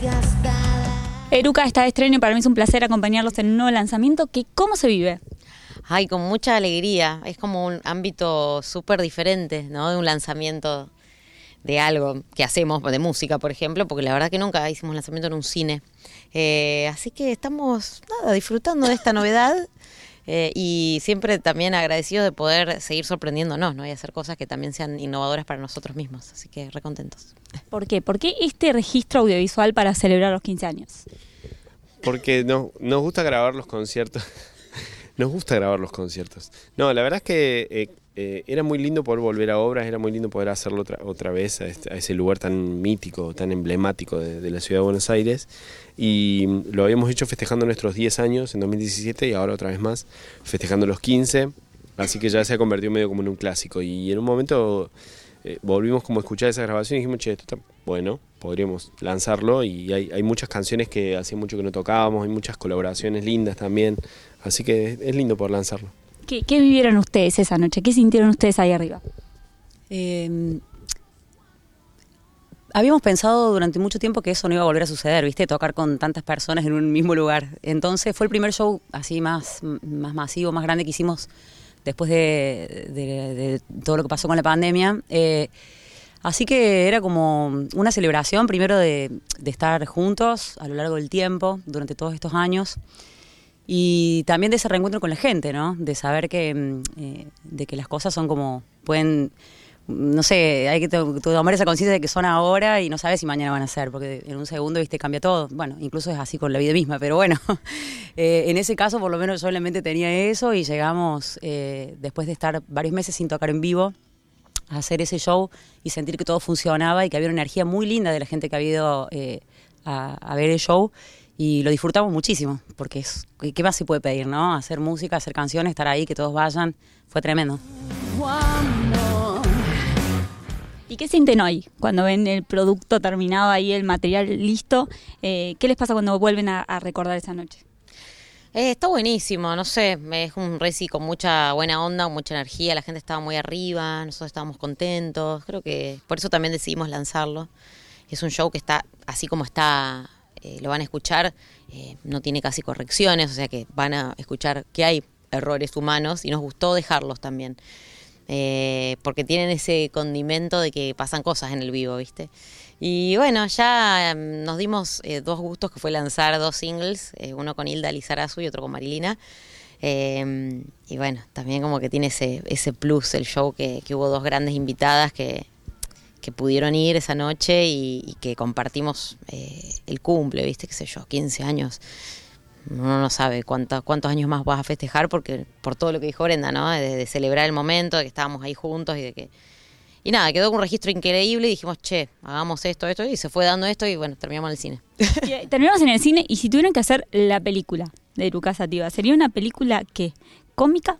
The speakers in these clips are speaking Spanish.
desgastada. Eruca está de estreno y para mí es un placer acompañarlos en un nuevo lanzamiento. Que, ¿Cómo se vive? Ay, con mucha alegría. Es como un ámbito súper diferente, ¿no? De un lanzamiento de algo que hacemos, de música, por ejemplo, porque la verdad que nunca hicimos lanzamiento en un cine. Eh, así que estamos, nada, disfrutando de esta novedad eh, y siempre también agradecidos de poder seguir sorprendiéndonos, ¿no? Y hacer cosas que también sean innovadoras para nosotros mismos. Así que recontentos. ¿Por qué? ¿Por qué este registro audiovisual para celebrar los 15 años? Porque no, nos gusta grabar los conciertos. Nos gusta grabar los conciertos. No, la verdad es que eh, eh, era muy lindo poder volver a obras, era muy lindo poder hacerlo otra, otra vez a, este- ese lugar tan mítico, tan emblemático de, de la ciudad de Buenos Aires. Y mm, lo habíamos hecho festejando nuestros 10 años en 2017 y ahora otra vez más festejando los 15. Así que ya se ha convertido medio como en un clásico. Y en un momento eh, volvimos como a escuchar esa grabación y dijimos, che, esto está bueno, podríamos lanzarlo. Y hay, hay muchas canciones que hacía mucho que no tocábamos, hay muchas colaboraciones lindas también. Así que es, es lindo poder lanzarlo. ¿Qué, qué vivieron ustedes esa noche? ¿Qué sintieron ustedes ahí arriba? Eh, habíamos pensado durante mucho tiempo que eso no iba a volver a suceder, ¿viste? Tocar con tantas personas en un mismo lugar. Entonces fue el primer show así más, más masivo, más grande que hicimos después de, todo lo que pasó con la pandemia. Eh, así que era como una celebración, primero de, de estar juntos a lo largo del tiempo, durante todos estos años. Y también de ese reencuentro con la gente, ¿no? De saber que, mm, eh, de que las cosas son como, pueden, no sé, hay que to- tomar esa conciencia de que son ahora y no sabes si mañana van a ser, porque en un segundo, viste, cambia todo. Bueno, incluso es así con la vida misma, pero bueno, eh, en ese caso por lo menos solamente tenía eso y llegamos, eh, después de estar varios meses sin tocar en vivo, a hacer ese show y sentir que todo funcionaba y que había una energía muy linda de la gente que había ido eh, a ver el show. Y lo disfrutamos muchísimo porque es qué más se puede pedir no hacer música hacer canciones estar ahí que todos vayan fue tremendo ¿Y qué sienten hoy cuando ven el producto terminado ahí, el material listo? Eh, ¿Qué les pasa cuando vuelven a, recordar esa noche? Eh, está buenísimo, no sé, es un reci con mucha buena onda, mucha energía, la gente estaba muy arriba, nosotros estábamos contentos, creo que por eso también decidimos lanzarlo. Es un show que está así como está, eh, lo van a escuchar, eh, no tiene casi correcciones, o sea que van a escuchar que hay errores humanos y nos gustó dejarlos también. Eh, porque tienen ese condimento de que pasan cosas en el vivo, ¿viste? Y bueno, ya em, nos dimos eh, dos gustos, que fue lanzar dos singles, eh, uno con Hilda Lizarazu y otro con Marilina. Eh, y bueno, también como que tiene ese, ese plus el show, que, hubo dos grandes invitadas que, que pudieron ir esa noche y, y que compartimos el cumple, ¿viste? Qué sé yo, 15 años. Uno no sabe cuánto- cuántos años más vas a festejar porque por todo lo que dijo Brenda, ¿no? De, de celebrar el momento, de que estábamos ahí juntos y de que... Y nada, quedó un registro increíble y dijimos, che, hagamos esto, esto, y se fue dando esto y bueno, terminamos en el cine. Y, eh, Terminamos en el cine y si tuvieran que hacer la película de Eruca Sativa, ¿sería una película que cómica,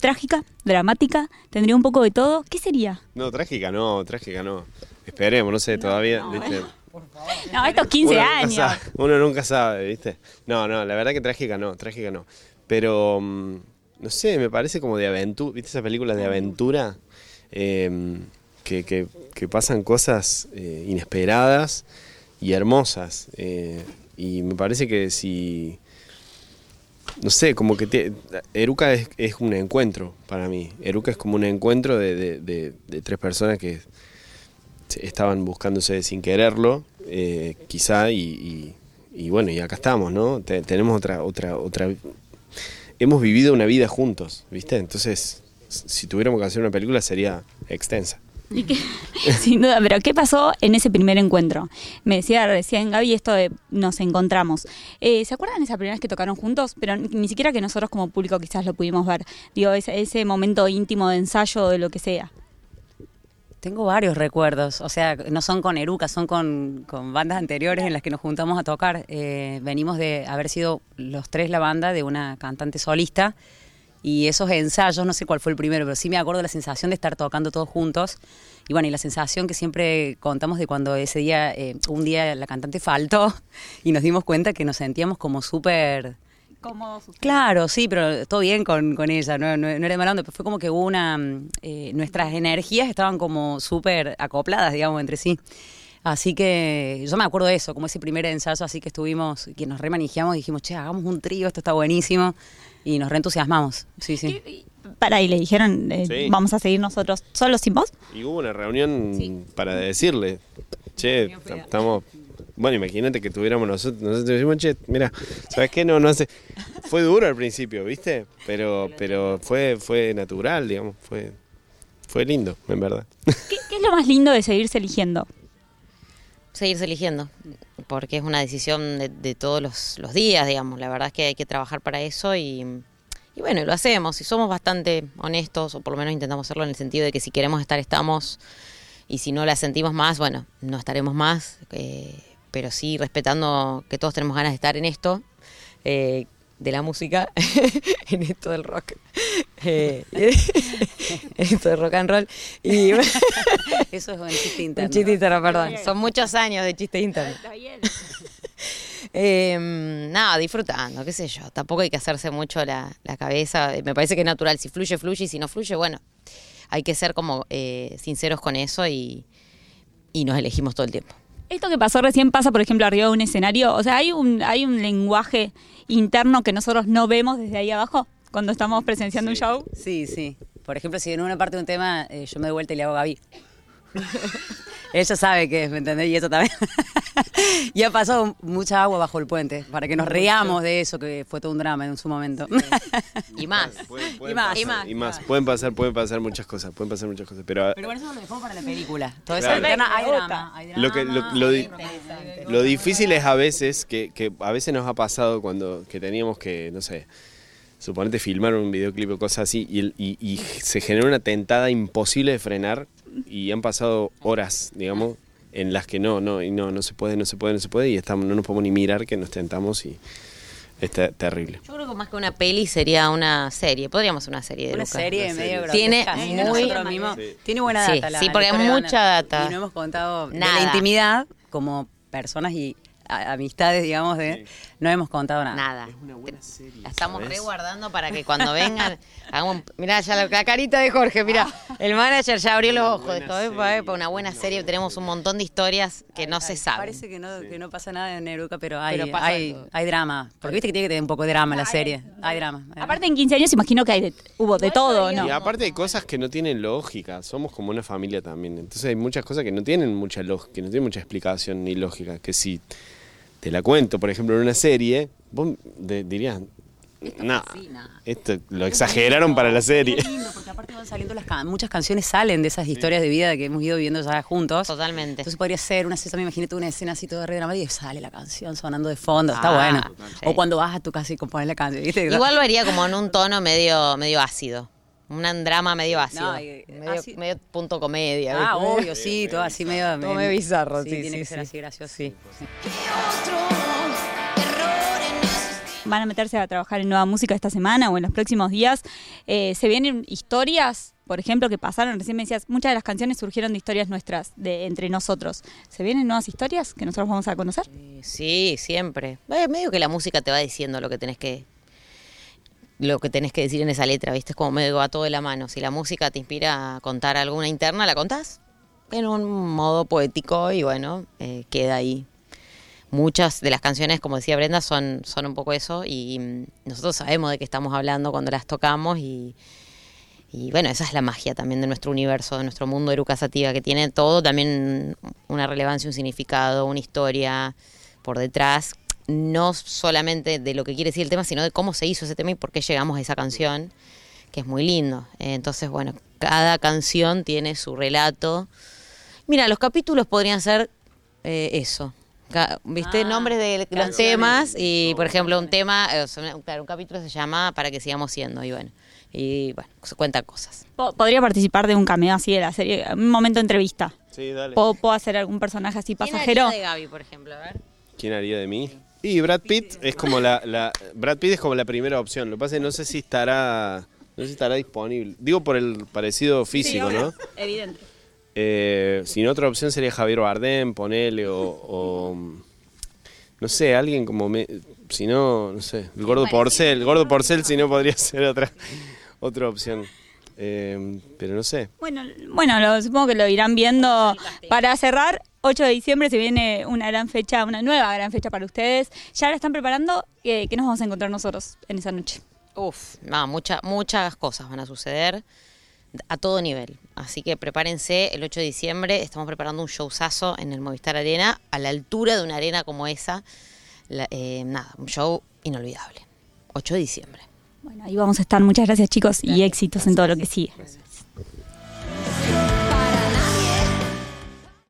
trágica, dramática, tendría un poco de todo? ¿Qué sería? No, trágica no, trágica no. Esperemos, no sé, todavía, ¿viste? No, estos 15 Uno nunca años. sabe, uno nunca sabe, ¿viste? No, no, la verdad que trágica no, trágica no. Pero, mm, no sé, me parece como de aventura, ¿viste esas películas de aventura? Eh, que, que- que pasan cosas eh, inesperadas y hermosas. eh, y me parece que si... No sé, como que te- Eruca es, es un encuentro para mí. Eruca es como un encuentro de, de- de- de tres personas que estaban buscándose sin quererlo, eh, quizá, y, bueno, y acá estamos, ¿no? Te- tenemos otra, otra, otra. Hemos vivido una vida juntos, ¿viste? Entonces, si tuviéramos que hacer una película sería extensa. Sin duda, pero ¿qué pasó en ese primer encuentro? Me decía recién Gaby esto de nos encontramos. Eh, ¿Se acuerdan esa primera vez que tocaron juntos? Pero ni ni siquiera que nosotros como público quizás lo pudimos ver. Digo, ese, ese momento íntimo de ensayo o de lo que sea. Tengo varios recuerdos, o sea, no son con Eruca, son con, bandas anteriores en las que nos juntamos a tocar. Eh, venimos de haber sido los tres la banda de una cantante solista y esos ensayos, no sé cuál fue el primero, pero sí me acuerdo la sensación de estar tocando todos juntos. Y bueno, y la sensación que siempre contamos de cuando ese día, eh, un día la cantante faltó y nos dimos cuenta que nos sentíamos como súper... Claro, sí, pero todo bien con, con ella, no, no, no era de mala onda, pero fue como que hubo una... mm, eh, nuestras energías estaban como súper acopladas, digamos, entre sí. Así que yo me acuerdo de eso, como ese primer ensayo, así que estuvimos, que nos remanejamos y dijimos, che, hagamos un trío, esto está buenísimo. Y nos reentusiasmamos. Sí, sí. Para ahí le dijeron, eh, Sí. vamos a seguir nosotros solos sin vos. Y hubo una reunión para decirle, che, estamos... Bueno, imagínate que tuviéramos nosotros, nosotros decimos, che, mira, ¿sabes qué? No, no hace... Fue duro al principio, ¿viste? Pero, pero fue, fue natural, digamos, fue, fue lindo, en verdad. ¿Qué, qué es lo más lindo de seguirse eligiendo? seguirse eligiendo, porque es una decisión de, de todos los, los días, digamos. La verdad es que hay que trabajar para eso y, y bueno, lo hacemos. Y somos bastante honestos, o por lo menos intentamos hacerlo en el sentido de que si queremos estar, estamos. Y si no la sentimos más, bueno, no estaremos más. eh, pero sí respetando que todos tenemos ganas de estar en esto. eh, de la música, en esto del rock, eh, en esto del rock and roll. Y Eso es un chiste interno. un chiste interno, perdón. Son muchos años de chiste interno. Eh, nada, disfrutando, qué sé yo. Tampoco hay que hacerse mucho la, la cabeza. Me parece que es natural. Si fluye, fluye. Y si no fluye, bueno, hay que ser como eh, sinceros con eso y, y nos elegimos todo el tiempo. Esto que pasó recién pasa, por ejemplo, arriba de un escenario. O sea, hay un, hay un lenguaje interno que nosotros no vemos desde ahí abajo cuando estamos presenciando un show. Sí, sí. Por ejemplo, si en una parte de un tema eh, yo me doy vuelta y le hago a Gaby. Ella sabe que es, ¿me entendés? Y eso también. y ha pasado mucha agua bajo el puente, para que nos reamos de eso, que fue todo un drama en su momento. Y más. Pueden- Y más, pasar, y más, y más. Pueden pasar, pueden pasar muchas cosas, pueden pasar muchas cosas. Pero, Pero bueno, eso lo dejamos para la película. Todo Claro. eso hay drama, hay drama. lo que lo, lo di- lo difícil es a veces que, que a veces nos ha pasado cuando que teníamos que no sé suponete filmar un videoclip o cosas así y, el- y- y se genera una tentada imposible de frenar y han pasado horas digamos en las que no no y no no se puede no se puede no se puede y estamos no nos podemos ni mirar que nos tentamos y es te- terrible Yo creo que más que una peli sería una serie. Podríamos hacer una serie de Una Luca. serie Una medio serie. Tiene muy-. Sí. Tiene buena Sí, data. la- sí, la porque hay de mucha data. Y no hemos contado de Nada. la intimidad como personas y amistades, digamos, de no hemos contado nada. Nada. una buena serie, La estamos ¿sabes? reguardando para que cuando vengan hagamos. Mirá, ya la, la carita de Jorge, mirá. El manager ya abrió los ojos. Dijo, "Epa, epa, una buena serie. Tenemos un montón de historias que no se saben. Parece que no, que no pasa nada en Eruca, pero hay, Pero hay, drama. Porque viste que tiene que tener un poco de drama la serie. Hay drama. hay drama. Aparte, en 15 años imagino que hay de- hubo de todo, ¿no? Y aparte hay cosas que no tienen lógica, somos como una familia también. Entonces hay muchas cosas que no tienen mucha lógica, que no tienen mucha explicación ni lógica. Que si te la cuento, por ejemplo, en una serie, vos de- dirías, no, sí, nada. esto lo exageraron para la serie. Es lindo, porque aparte van saliendo las can- muchas canciones salen de esas historias de vida que hemos ido viviendo ya juntos. Totalmente. Entonces podría ser una escena, imagínate una escena así toda re dramática y sale la canción sonando de fondo, está Ah, bueno. sí. O cuando vas a tu casa y compones la canción, ¿viste? Igual lo haría como en un tono medio, medio ácido. Un drama medio ácido. No, y- medio, ácido. medio punto comedia. Ah, ¿viste? obvio, sí, todo así medio... Todo medio bizarro, sí, tiene sí, que ser sí. así gracioso. Sí. Van a meterse a trabajar en nueva música esta semana o en los próximos días. Eh, se vienen historias, por ejemplo, que pasaron. Recién me decías, muchas de las canciones surgieron de historias nuestras, de entre nosotros. ¿Se vienen nuevas historias que nosotros vamos a conocer? Sí, siempre. Eh, medio que la música te va diciendo lo que tenés que lo que tenés que decir en esa letra, ¿viste? Es como medio va todo de la mano. Si la música te inspira a contar alguna interna, la contás en un modo poético y bueno, eh, queda ahí. Muchas de las canciones, como decía Brenda, son, son un poco eso y mm, nosotros sabemos de qué estamos hablando cuando las tocamos y, y bueno, esa es la magia también de nuestro universo, de nuestro mundo Eruca Sativa, que tiene todo también una relevancia, un significado, una historia por detrás, no solamente de lo que quiere decir el tema, sino de cómo se hizo ese tema y por qué llegamos a esa canción, que es muy lindo. Entonces, bueno, cada canción tiene su relato. Mira, los capítulos podrían ser eh, eso. ¿Viste? Ah, Nombres de los temas y, por ejemplo, un tema, eh, claro, un capítulo se llama Para que sigamos siendo y bueno, y bueno, se cuentan cosas. Po- Podría participar de un cameo así de la serie, un momento de entrevista. Sí, dale. ¿Puedo, puedo hacer algún personaje así pasajero? de Gaby, por ejemplo? A ver. ¿Quién haría de mí? Y Brad Pitt es como la, la- Brad Pitt es como la primera opción. Lo que pasa es que no sé si estará no sé si estará disponible. Digo por el parecido físico, ¿no? Evidente. Eh, si no, otra opción sería Javier Bardem, ponele, o, o, no sé, alguien como, me- si no, no sé, el gordo Porcel, el gordo Porcel, si no podría ser otra, otra opción. Eh, pero no sé. Bueno, bueno lo- supongo que lo irán viendo. Para cerrar, 8 de diciembre se viene una gran fecha, una nueva gran fecha para ustedes. Ya la están preparando. ¿Qué nos vamos a encontrar nosotros en esa noche? Uf, no, mucha- muchas cosas van a suceder a todo nivel. Así que prepárense, el 8 de diciembre estamos preparando un showzazo en el Movistar Arena, a la altura de una arena como esa. La- eh, nada, un show inolvidable. 8 de diciembre. Bueno, ahí vamos a estar. Muchas gracias chicos y éxitos en todo lo que sigue.